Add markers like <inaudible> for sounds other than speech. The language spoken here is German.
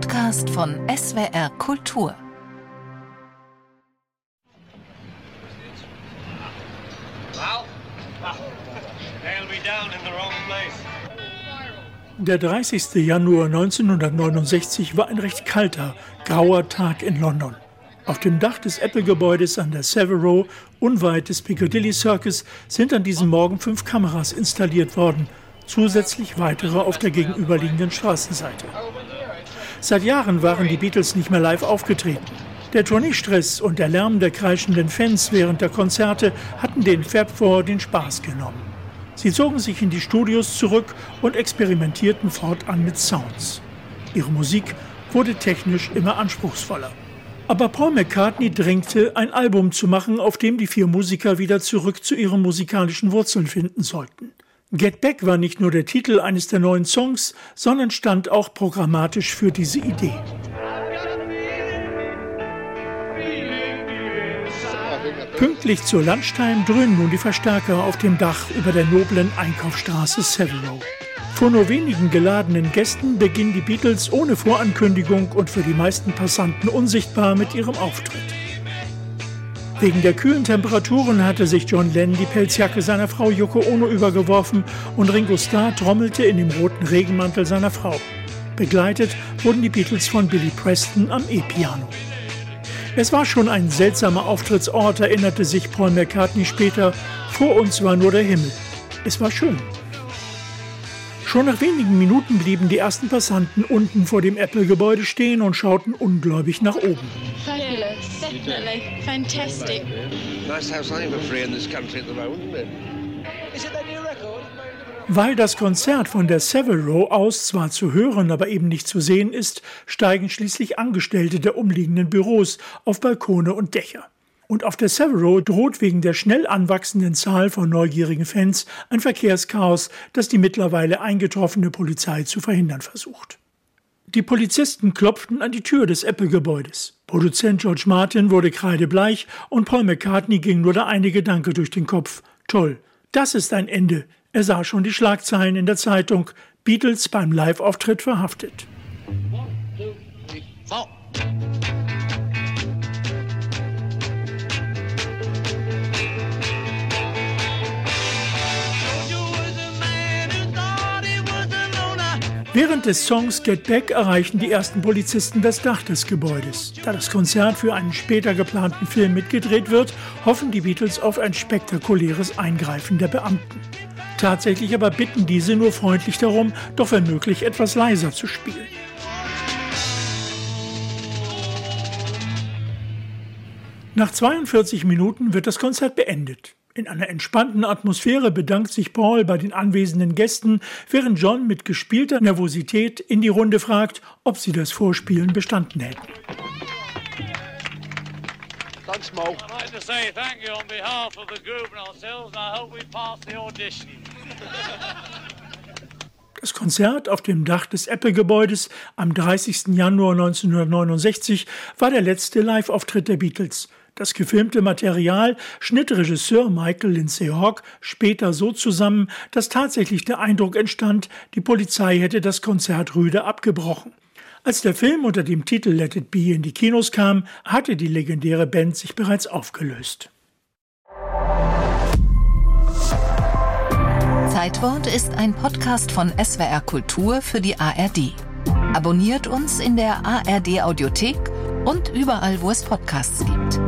Podcast von SWR Kultur. Der 30. Januar 1969 war ein recht kalter, grauer Tag in London. Auf dem Dach des Apple-Gebäudes an der Savile unweit des Piccadilly Circus, sind an diesem Morgen fünf Kameras installiert worden, zusätzlich weitere auf der gegenüberliegenden Straßenseite. Seit Jahren waren die Beatles nicht mehr live aufgetreten. Der Tourneestress und der Lärm der kreischenden Fans während der Konzerte hatten den Fab Four den Spaß genommen. Sie zogen sich in die Studios zurück und experimentierten fortan mit Sounds. Ihre Musik wurde technisch immer anspruchsvoller. Aber Paul McCartney drängte, ein Album zu machen, auf dem die vier Musiker wieder zurück zu ihren musikalischen Wurzeln finden sollten. Get Back war nicht nur der Titel eines der neuen Songs, sondern stand auch programmatisch für diese Idee. Pünktlich zur Lunchtime dröhnen nun die Verstärker auf dem Dach über der noblen Einkaufsstraße Savile vor nur wenigen geladenen Gästen beginnen die Beatles ohne Vorankündigung und für die meisten Passanten unsichtbar mit ihrem Auftritt. Wegen der kühlen Temperaturen hatte sich John Lennon die Pelzjacke seiner Frau Yoko Ono übergeworfen und Ringo Starr trommelte in dem roten Regenmantel seiner Frau. Begleitet wurden die Beatles von Billy Preston am E-Piano. Es war schon ein seltsamer Auftrittsort, erinnerte sich Paul McCartney später. Vor uns war nur der Himmel. Es war schön. Schon nach wenigen Minuten blieben die ersten Passanten unten vor dem Apple-Gebäude stehen und schauten ungläubig nach oben. Definitely, fantastic. Nice to have something for free in this country at the moment, isn't it? Is it new record? Weil das Konzert von der Savile Row aus zwar zu hören, aber eben nicht zu sehen ist, steigen schließlich Angestellte der umliegenden Büros auf Balkone und Dächer. Und auf der Severo droht wegen der schnell anwachsenden Zahl von neugierigen Fans ein Verkehrschaos, das die mittlerweile eingetroffene Polizei zu verhindern versucht. Die Polizisten klopften an die Tür des Apple-Gebäudes. Produzent George Martin wurde kreidebleich und Paul McCartney ging nur der eine Gedanke durch den Kopf. Toll, das ist ein Ende. Er sah schon die Schlagzeilen in der Zeitung. Beatles beim Live-Auftritt verhaftet. One, two, three, Während des Songs Get Back erreichen die ersten Polizisten das Dach des Gebäudes. Da das Konzert für einen später geplanten Film mitgedreht wird, hoffen die Beatles auf ein spektakuläres Eingreifen der Beamten. Tatsächlich aber bitten diese nur freundlich darum, doch wenn möglich etwas leiser zu spielen. Nach 42 Minuten wird das Konzert beendet. In einer entspannten Atmosphäre bedankt sich Paul bei den anwesenden Gästen, während John mit gespielter Nervosität in die Runde fragt, ob sie das Vorspielen bestanden hätten. Thanks, Mo. I'd like to say thank you on behalf of the group and ourselves, and I hope we pass the audition. <laughs> Das Konzert auf dem Dach des Apple-Gebäudes am 30. Januar 1969 war der letzte Live-Auftritt der Beatles. Das gefilmte Material schnitt Regisseur Michael Lindsay Hawk später so zusammen, dass tatsächlich der Eindruck entstand, die Polizei hätte das Konzert rüde abgebrochen. Als der Film unter dem Titel Let It Be in die Kinos kam, hatte die legendäre Band sich bereits aufgelöst. Zeitwort ist ein Podcast von SWR Kultur für die ARD. Abonniert uns in der ARD Audiothek und überall, wo es Podcasts gibt.